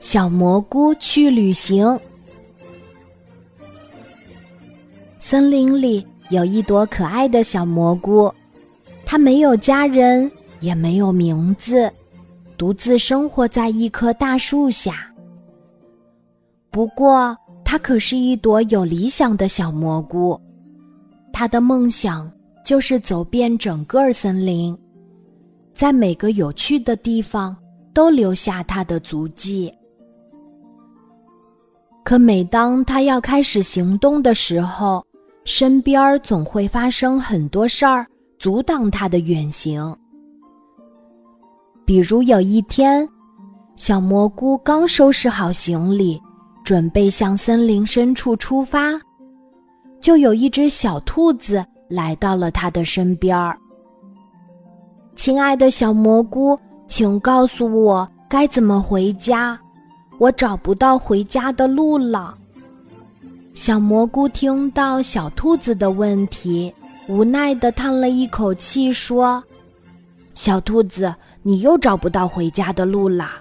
小蘑菇去旅行。森林里有一朵可爱的小蘑菇，它没有家人，也没有名字，独自生活在一棵大树下。不过，它可是一朵有理想的小蘑菇，它的梦想就是走遍整个森林，在每个有趣的地方都留下他的足迹。可每当他要开始行动的时候，身边总会发生很多事儿，阻挡他的远行。比如有一天，小蘑菇刚收拾好行李，准备向森林深处出发，就有一只小兔子来到了他的身边儿。亲爱的小蘑菇，请告诉我该怎么回家。我找不到回家的路了。小蘑菇听到小兔子的问题，无奈的叹了一口气，说：“小兔子，你又找不到回家的路啦！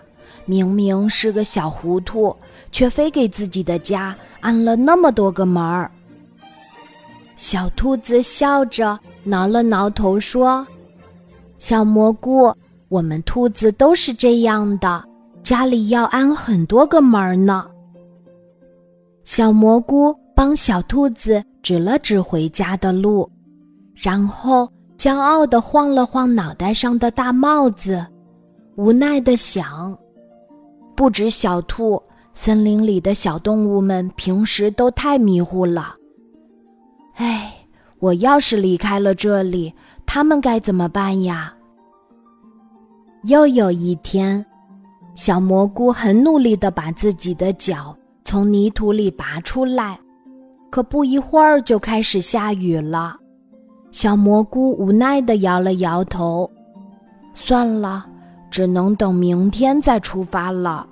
明明是个小糊涂，却非给自己的家安了那么多个门儿。”小兔子笑着挠了挠头，说：“小蘑菇，我们兔子都是这样的。”家里要安很多个门呢。小蘑菇帮小兔子指了指回家的路，然后骄傲地晃了晃脑袋上的大帽子，无奈地想：不止小兔，森林里的小动物们平时都太迷糊了。哎，我要是离开了这里，他们该怎么办呀？又有一天。小蘑菇很努力地把自己的脚从泥土里拔出来，可不一会儿就开始下雨了。小蘑菇无奈的摇了摇头，算了，只能等明天再出发了。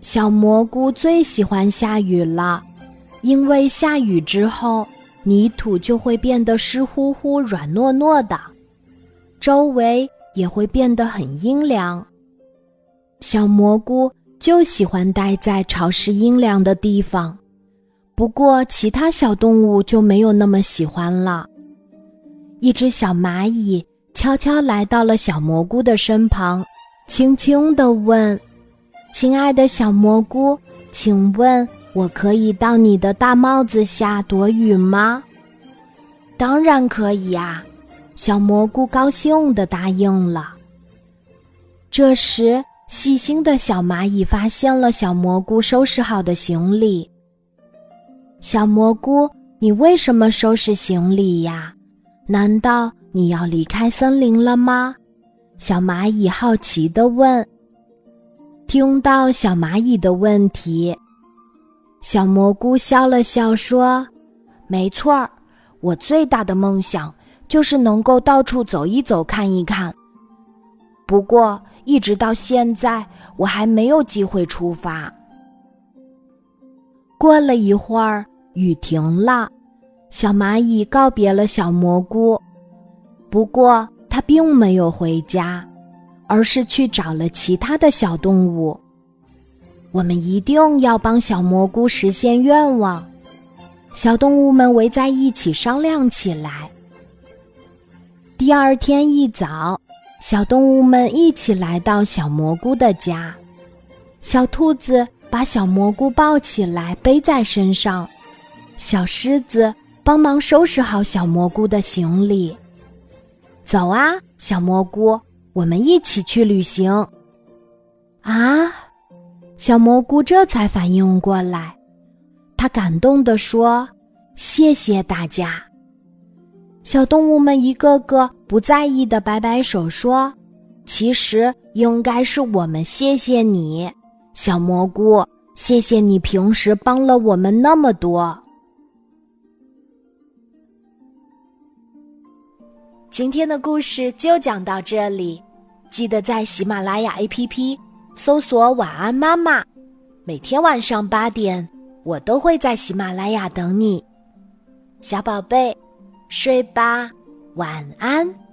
小蘑菇最喜欢下雨了，因为下雨之后，泥土就会变得湿乎乎、软糯糯的，周围也会变得很阴凉。小蘑菇就喜欢待在潮湿阴凉的地方，不过其他小动物就没有那么喜欢了。一只小蚂蚁悄悄来到了小蘑菇的身旁，轻轻地问：“亲爱的小蘑菇，请问我可以到你的大帽子下躲雨吗？”“当然可以啊！”小蘑菇高兴地答应了。这时。细心的小蚂蚁发现了小蘑菇收拾好的行李。小蘑菇，你为什么收拾行李呀？难道你要离开森林了吗？小蚂蚁好奇地问。听到小蚂蚁的问题，小蘑菇笑了笑说：“没错儿，我最大的梦想就是能够到处走一走，看一看。不过……”一直到现在，我还没有机会出发。过了一会儿，雨停了，小蚂蚁告别了小蘑菇。不过，它并没有回家，而是去找了其他的小动物。我们一定要帮小蘑菇实现愿望。小动物们围在一起商量起来。第二天一早。小动物们一起来到小蘑菇的家，小兔子把小蘑菇抱起来背在身上，小狮子帮忙收拾好小蘑菇的行李。走啊，小蘑菇，我们一起去旅行。啊，小蘑菇这才反应过来，他感动地说：“谢谢大家。”小动物们一个个不在意的摆摆手说：“其实应该是我们谢谢你，小蘑菇，谢谢你平时帮了我们那么多。”今天的故事就讲到这里，记得在喜马拉雅 APP 搜索“晚安妈妈”，每天晚上八点，我都会在喜马拉雅等你，小宝贝。睡吧，晚安。